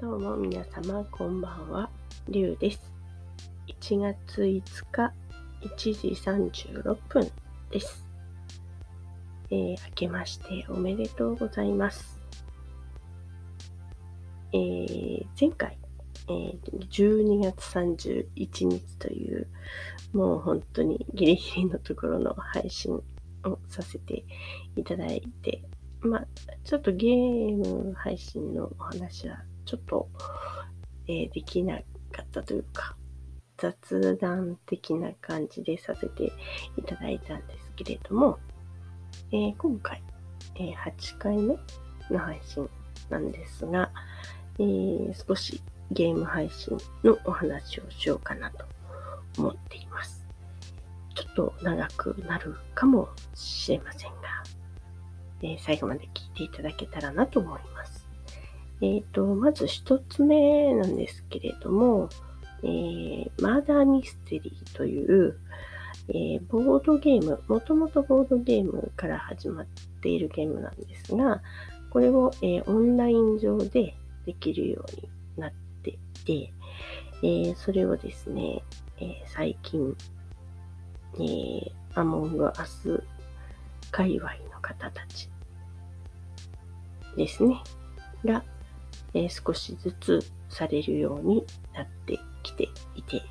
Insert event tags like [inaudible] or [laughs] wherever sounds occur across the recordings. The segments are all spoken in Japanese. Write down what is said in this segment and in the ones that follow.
どうも皆様こんばんは、りゅうです。1月5日1時36分です。えー、明けましておめでとうございます。えー、前回、えー、12月31日という、もう本当にギリギリのところの配信をさせていただいてまあ、ちょっとゲーム配信のお話はちょっと、えー、できなかったというか、雑談的な感じでさせていただいたんですけれども、えー、今回、えー、8回目の配信なんですが、えー、少しゲーム配信のお話をしようかなと思っています。ちょっと長くなるかもしれませんが、え最後まで聞いていただけたらなと思います。えっ、ー、と、まず一つ目なんですけれども、えー、マーダーミステリーという、えー、ボードゲーム、もともとボードゲームから始まっているゲームなんですが、これを、えオンライン上でできるようになっていて、えそれをですね、え最近、えアモングアス界隈の方たちですね、が、え、少しずつされるようになってきていて、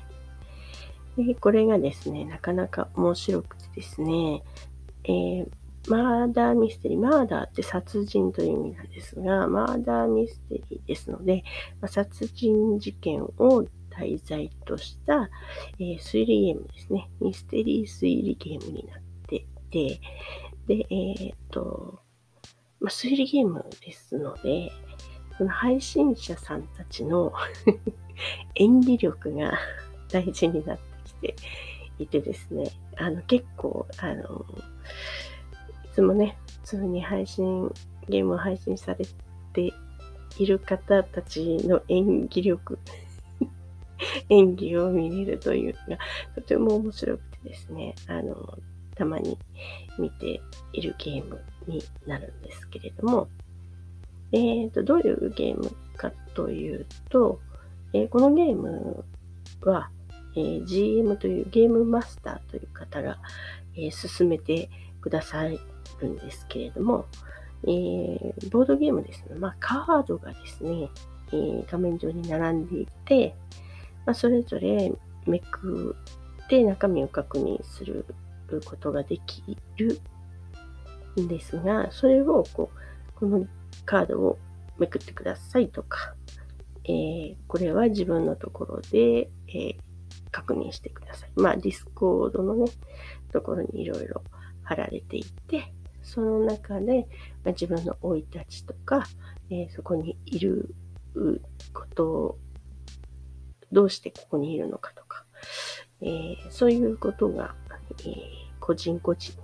でこれがですね、なかなか面白くてですね、えー、マーダーミステリー、マーダーって殺人という意味なんですが、マーダーミステリーですので、ま、殺人事件を題材とした、えー、推理ゲームですね。ミステリー推理ゲームになっていて、で、えー、っと、ま、推理ゲームですので、その配信者さんたちの [laughs] 演技力が [laughs] 大事になってきていてですね、あの結構、あの、いつもね、普通に配信、ゲームを配信されている方たちの演技力 [laughs] 演技を見れるというのがとても面白くてですね、あの、たまに見ているゲームになるんですけれども、えーと、どういうゲームかというと、えー、このゲームは、えー、GM というゲームマスターという方が、えー、進めてくださるんですけれども、えー、ボードゲームですね。まあ、カードがですね、えー、画面上に並んでいて、まあ、それぞれめくって中身を確認することができるんですが、それをこう、このカードをめくってくださいとか、えー、これは自分のところで、えー、確認してください。まあ、 Discord のね、ところにいろいろ貼られていて、その中で、まあ、自分の生い立ちとか、えー、そこにいることを、どうしてここにいるのかとか、えー、そういうことが、えー個人個人に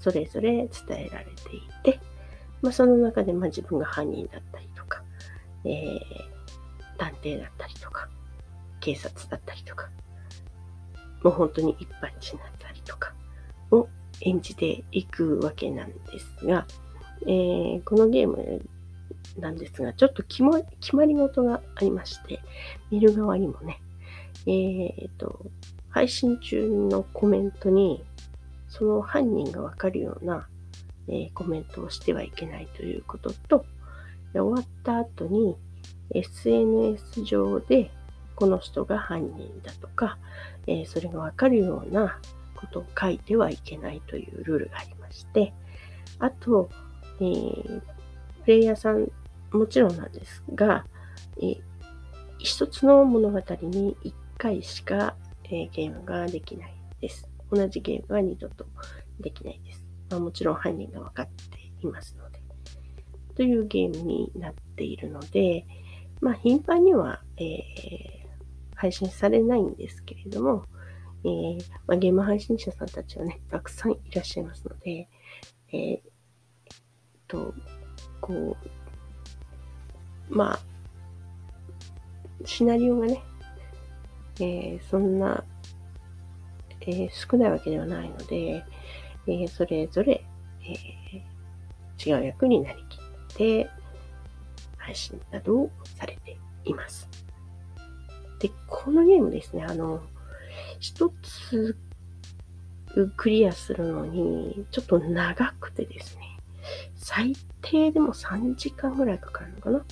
それぞれ伝えられていて、まあ、その中でまあ自分が犯人だったりとか、えー、探偵だったりとか、警察だったりとか、もう本当に一般人だったりとかを演じていくわけなんですが、えー、このゲームなんですが、ちょっと決ま決まり事がありまして、見る側にもね、えー、と、配信中のコメントに、その犯人がわかるような、え、コメントをしてはいけないということと、終わった後に SNS 上でこの人が犯人だとか、え、それがわかるようなことを書いてはいけないというルールがありまして、あと、えー、プレイヤーさんもちろんなんですが、えー、一つの物語に一回しかえゲームができないです。同じゲームは二度とできないです。まあ、もちろん犯人が分かっていますので。というゲームになっているので、まあ、頻繁には、えー、配信されないんですけれども、えー、まあ、ゲーム配信者さんたちはね、たくさんいらっしゃいますので、えー、と、こう、まあ、シナリオがね、えー、そんな、えー、少ないわけではないので、えー、それぞれ、え違う役になりきって、配信などをされています。で、このゲームですね、あの、一つクリアするのに、ちょっと長くてですね、最低でも3時間ぐらいかかるのかな？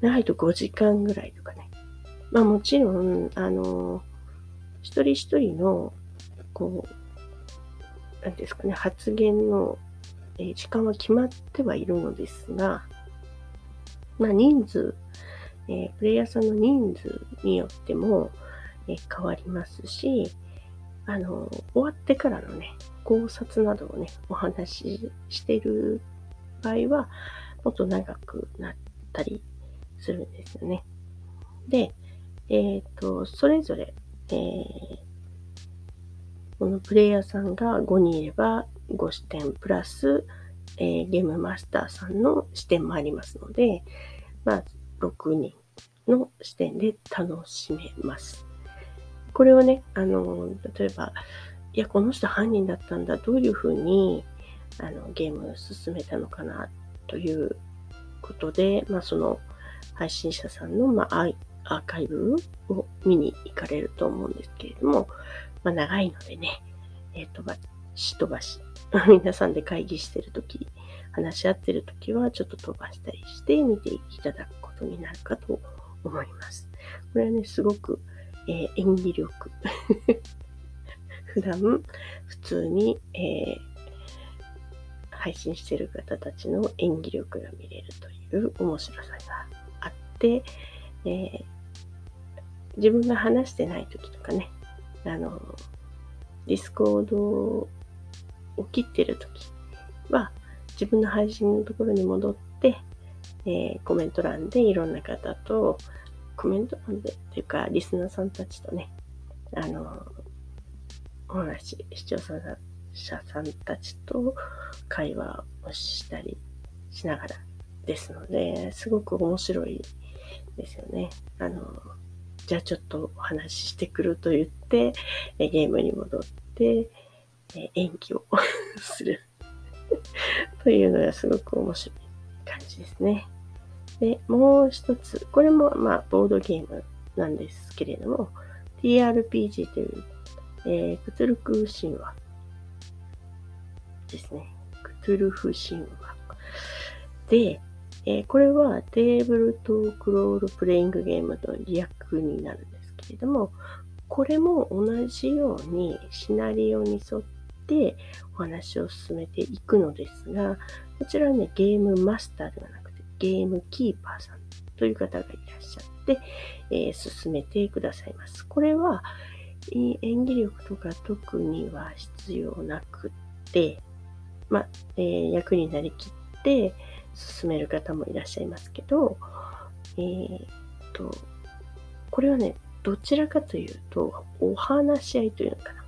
長いと5時間ぐらいとかね。まあもちろん、あの、一人一人の、こう、なんですかね、発言の、時間は決まってはいるのですが、まあ人数、えー、プレイヤーさんの人数によっても、えー、変わりますし、あの、終わってからのね、考察などをね、お話ししてる場合は、もっと長くなったりするんですよね。で、えっ、ー、と、それぞれ、えー、このプレイヤーさんが5人いれば5視点プラス、えー、ゲームマスターさんの視点もありますので、まあ、6人の視点で楽しめます。これをね、あの、例えば、いや、この人犯人だったんだ、どういうふうにあのゲームを進めたのかなということで、まあ、その配信者さんの、まあ、アーカイブを見に行かれると思うんですけれども、まあ、長いのでね、えっ、ー、と、し飛ばし、[laughs] 皆さんで会議してるとき、話し合ってるときは、ちょっと飛ばしたりして見ていただくことになるかと思います。これはね、すごく、えー、演技力。[laughs] 普段、普通に、えー、配信してる方たちの演技力が見れるという面白さがあって、えー、自分が話してない時とかね、あの、 Discord を切ってる時は、自分の配信のところに戻って、えー、コメント欄でいろんな方と、コメント欄で、っていうか、リスナーさんたちとね、あの、お話、視聴者さんたちと会話をしたりしながらですので、すごく面白いですよね。あの、じゃあちょっとお話ししてくると言って、えゲームに戻って、え演技を [laughs] するというのがすごく面白い感じですね。で、もう一つ、これもまあボードゲームなんですけれども、TRPG というえー、クトゥルク神話ですね。クトゥルフ神話。で、えー、これはテーブルトークロールプレイングゲームの略になるんですけれども、これも同じようにシナリオに沿ってお話を進めていくのですが、こちらはね、ゲームマスターではなくて、ゲームキーパーさんという方がいらっしゃって、えー、進めてくださいます。これは、演技力とか特には必要なくって、まあ、えー、役になりきって進める方もいらっしゃいますけど、えー、っと、これはね、どちらかというと、お話し合いというのかな。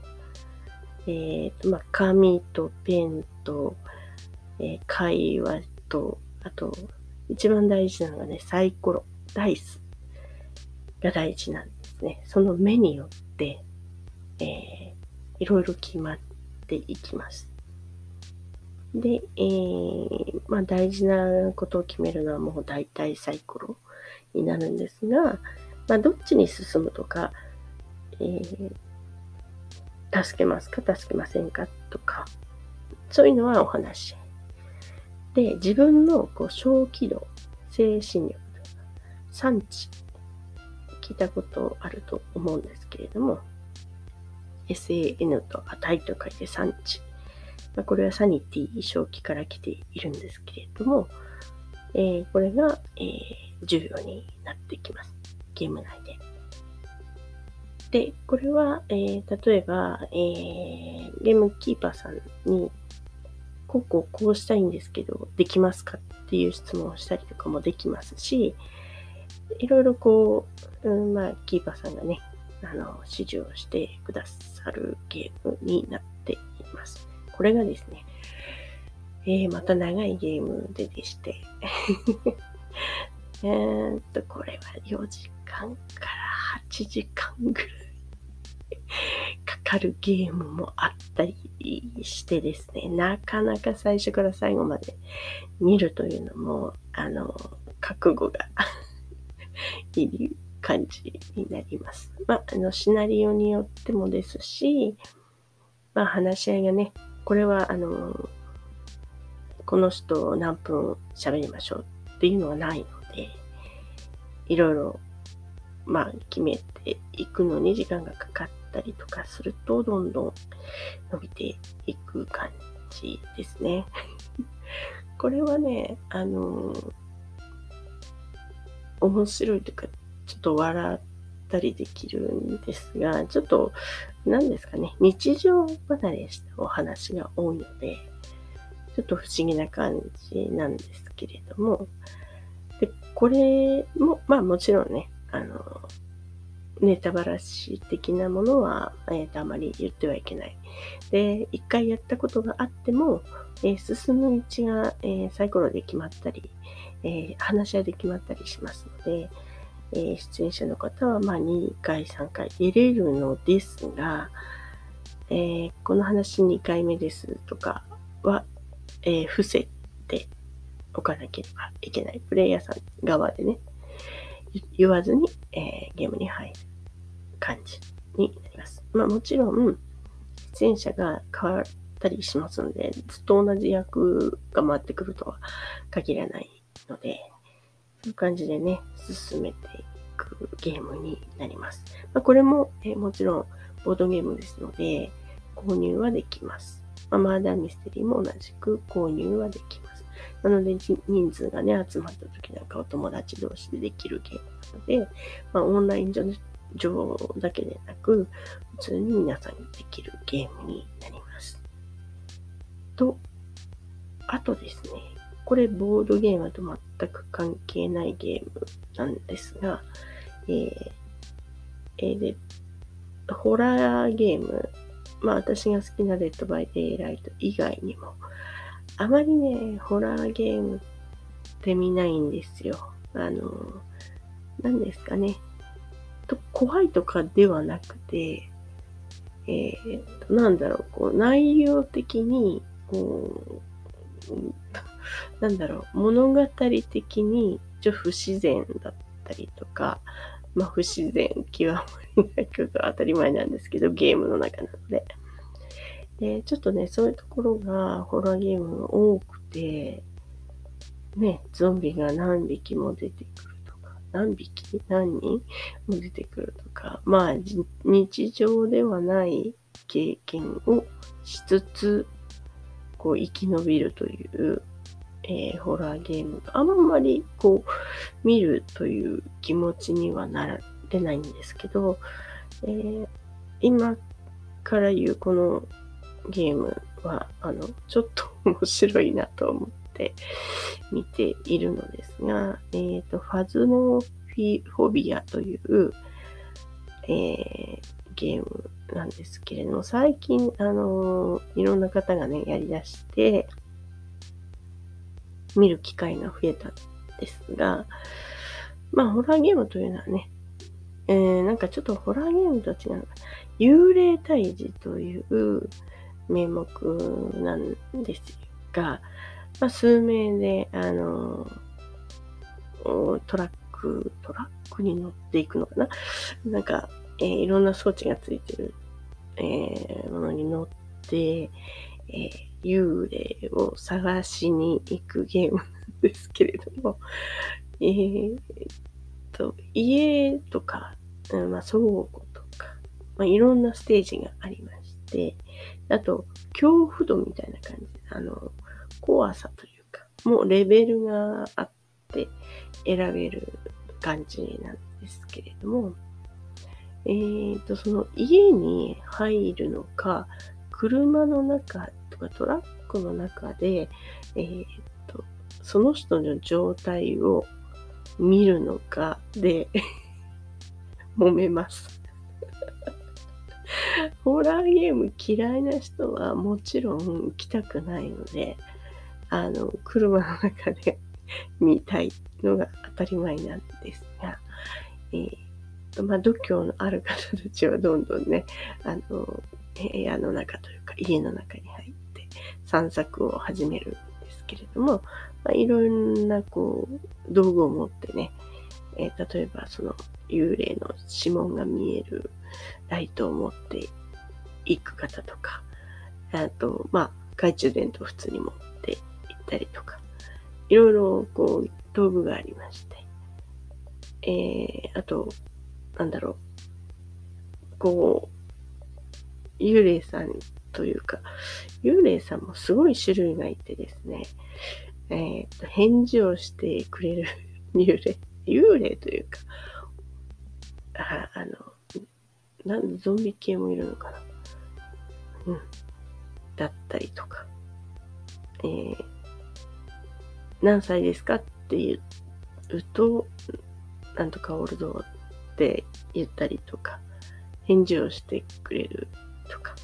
えー、と、まあ、紙とペンと、えー、会話と、あと、一番大事なのがね、サイコロ、ダイスが大事なんですね。その目によって、えー、いろいろ決まっていきます。で、えー、まあ大事なことを決めるのはもう大体サイコロになるんですが、まあどっちに進むとか、えー、助けますか助けませんかとか、そういうのはお話。で、自分のこう小気度、精神力、産地、聞いたことあると思うんですけれども、SAN と値と書いて産地。まあ、これはサニティ、正気から来ているんですけれども、えー、これが、えー、重要になってきます。ゲーム内で。で、これは、えー、例えば、えー、ゲームキーパーさんに、こうこうこうしたいんですけど、できますかっていう質問をしたりとかもできますし、いろいろこう、うん、まあ、キーパーさんがね、あの、指示をしてくださるゲームになっています。これがですね、えー、また長いゲームででして [laughs] えっと、これは4時間から8時間ぐらいかかるゲームもあったりしてですね、なかなか最初から最後まで見るというのも、あの、覚悟が [laughs] いる感じになります。まあ、あの、シナリオによってもですし、まあ、話し合いがね、これは、あの、この人何分喋りましょうっていうのはないので、いろいろ、まあ、決めていくのに時間がかかったりとかすると、どんどん伸びていく感じですね。[laughs] これはね、あの面白いというか、ちょっと笑ったりできるんですが、ちょっと、何ですかね、日常離れしたお話が多いので、ちょっと不思議な感じなんですけれども、で、これも、まあもちろんね、あの、ネタバラシ的なものは、えー、とあまり言ってはいけない。で、一回やったことがあっても、えー、進む道が、えー、サイコロで決まったり、え、話し合いで決まったりしますので、え、出演者の方は、まあ、2回、3回出れるのですが、え、この話2回目ですとかは、え、伏せておかなければいけない。プレイヤーさん側でね、言わずに、えー、ゲームに入る感じになります。まあもちろん、出演者が変わったりしますので、ずっと同じ役が回ってくるとは限らないので、そういう感じでね、進めていくゲームになります。まあ、これも、えー、もちろんボードゲームですので、購入はできます。まあ、マーダーミステリーも同じく購入はできます。なので、人数がね、集まった時なんかお友達同士でできるゲームなので、まあ、オンライン上上だけでなく、普通に皆さんにできるゲームになります。と、あとですね、これボードゲームと全く関係ないゲームなんですが、えー、えー、で、ホラーゲームまあ私が好きなレッドバイデイライト以外にも、あまりね、ホラーゲームって見ないんですよ。あの、何ですかね。と怖いとかではなくて、えー、と、なんだろう、こう、内容的に、こう、なんだろう、物語的に、ちょ不自然だったりとか、まあ、不自然極まりないことは当たり前なんですけど、ゲームの中なので。で、ちょっとね、そういうところがホラーゲームが多くて、ね、ゾンビが何匹も出てくるとか、何匹？何人も出てくるとか、まあ、日常ではない経験をしつつ、こう、生き延びるというえー、ホラーゲームがあんまりこう見るという気持ちにはなれないんですけど、えー、今から言うこのゲームはあのちょっと面白いなと思って見ているのですが、えーと、ファズモフィフォビアという、えー、ゲームなんですけれども、最近、あのいろんな方がね、やりだして、見る機会が増えたんですが、まあ、ホラーゲームというのはね、えー、なんかちょっとホラーゲームと違うのかな。幽霊退治という名目なんですが、まあ、数名で、あのトラック、トラックに乗っていくのかな？なんか、えー、いろんな装置がついてる、えー、ものに乗って、えー、幽霊を探しに行くゲームなんですけれども、えー、と、家とか、まあ、倉庫とか、まあ、いろんなステージがありまして、あと、恐怖度みたいな感じ、あの、怖さというか、もうレベルがあって選べる感じなんですけれども、えっ、ー、と、その家に入るのか、車の中とかトラックの中で、えー、っと、その人の状態を見るのかで揉めます。[laughs] ホラーゲーム嫌いな人はもちろん行きたくないので、あの、車の中で見たいのが当たり前なんですが、えーまあ、度胸のある方たちはどんどんね、あの、部屋の中というか家の中に入って散策を始めるんですけれども、まあ、いろんなこう道具を持ってね、えー、例えばその幽霊の指紋が見えるライトを持っていく方とか、あと、まあ、懐中電灯普通に持って行ったりとか、いろいろこう道具がありまして、えー、あと、なんだろう、こう、幽霊さんというか、幽霊さんもすごい種類がいてですね、えっ、ー、と、返事をしてくれる幽霊、幽霊というか、ああの、なんゾンビ系もいるのかな。うん。だったりとか、えー、何歳ですかって言うと、なんとかオールドって言ったりとか、返事をしてくれるとか、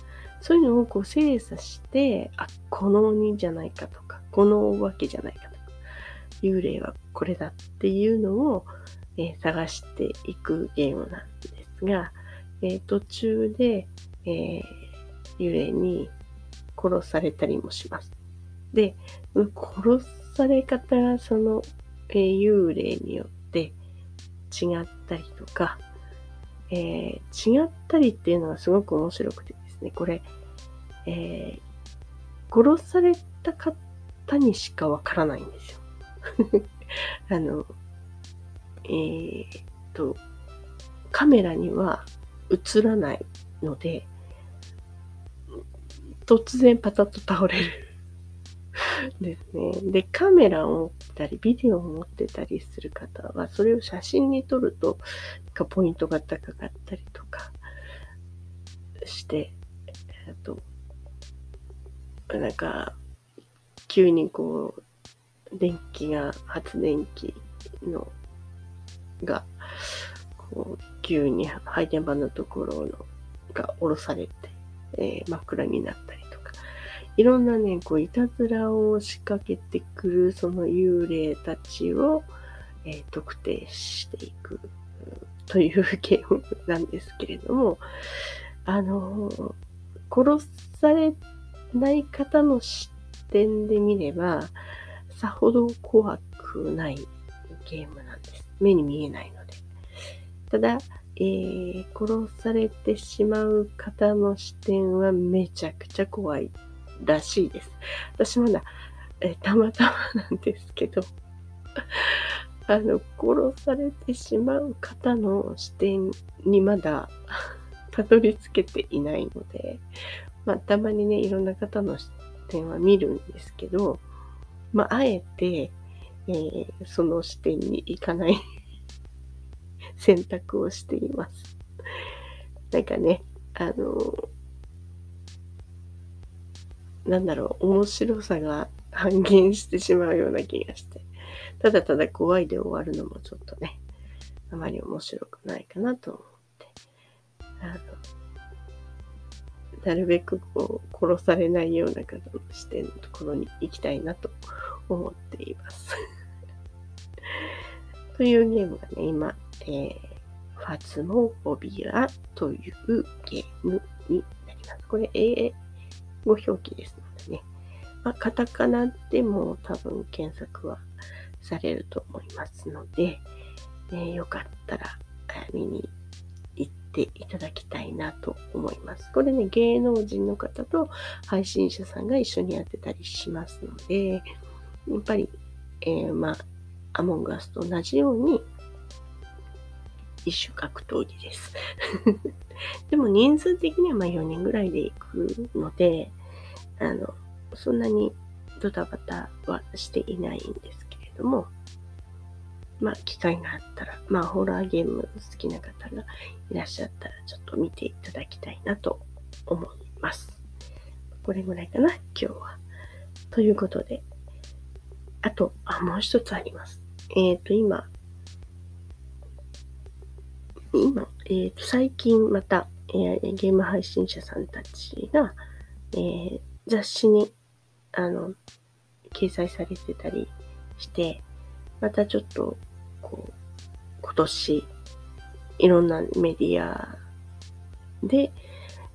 そういうのをこう精査して、あ、この鬼じゃないかとか、このお化けじゃないかとか、幽霊はこれだっていうのを、えー、探していくゲームなんですが、えー、途中で、えー、幽霊に殺されたりもします。で、殺され方がその、えー、幽霊によって違ったりとか、えー、違ったりっていうのがすごく面白くてですね、これ、えー、殺された方にしかわからないんですよ。[laughs] あの、えー、と、カメラには映らないので、突然パタッと倒れる [laughs] ですね。で、カメラを持ってたり、ビデオを持ってたりする方は、それを写真に撮ると、ポイントが高かったりとかして、えっと、なんか、急にこう、電気が、発電機の、が、急に配電盤のところのが下ろされて、えー、真っ暗になったりとか、いろんなね、こう、いたずらを仕掛けてくる、その幽霊たちを、えー、特定していくというゲームなんですけれども、あのー、殺されない方の視点で見れば、さほど怖くないゲームなんです。目に見えないの。ただ、えー、殺されてしまう方の視点はめちゃくちゃ怖いらしいです。私まだ、えー、たまたまなんですけど、[laughs] あの、殺されてしまう方の視点にまだ [laughs] たどり着けていないので、まあ、たまにね、いろんな方の視点は見るんですけど、まあ、あえて、えー、その視点に行かない。選択をしています。なんかね、あの、なんだろう、面白さが半減してしまうような気がして、ただただ怖いで終わるのもちょっとね、あまり面白くないかなと思って、あの、なるべくこう、殺されないような方の視点のところに行きたいなと思っています。というゲームがね、今、えー、ファツモフォビアというゲームになります。これ、英語表記ですのでね。まあ、カタカナでも多分検索はされると思いますので、ね、よかったら見に行っていただきたいなと思います。これね、芸能人の方と配信者さんが一緒にやってたりしますので、やっぱり、えー、まあ、アモンガスと同じように、一種格闘技です。[laughs] でも人数的にはま4人ぐらいで行くので、あの、そんなにドタバタはしていないんですけれども、まあ、機会があったら、まあ、ホラーゲーム好きな方がいらっしゃったら、ちょっと見ていただきたいなと思います。これぐらいかな、今日は。ということで、あと、あ、もう一つあります。えっ、ー、と、今、今、えー、と最近また、えー、ゲーム配信者さんたちが、えー、雑誌にあの掲載されてたりして、またちょっと、こう、今年、いろんなメディアで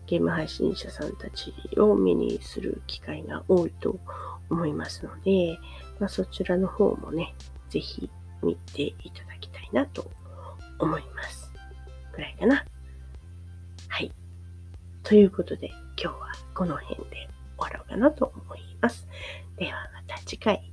ゲーム配信者さんたちを目にする機会が多いと思いますので、まあ、そちらの方もね、ぜひ見ていただきたいなと思います。ぐらいかな。はい。ということで、今日はこの辺で終わろうかなと思います。ではまた次回。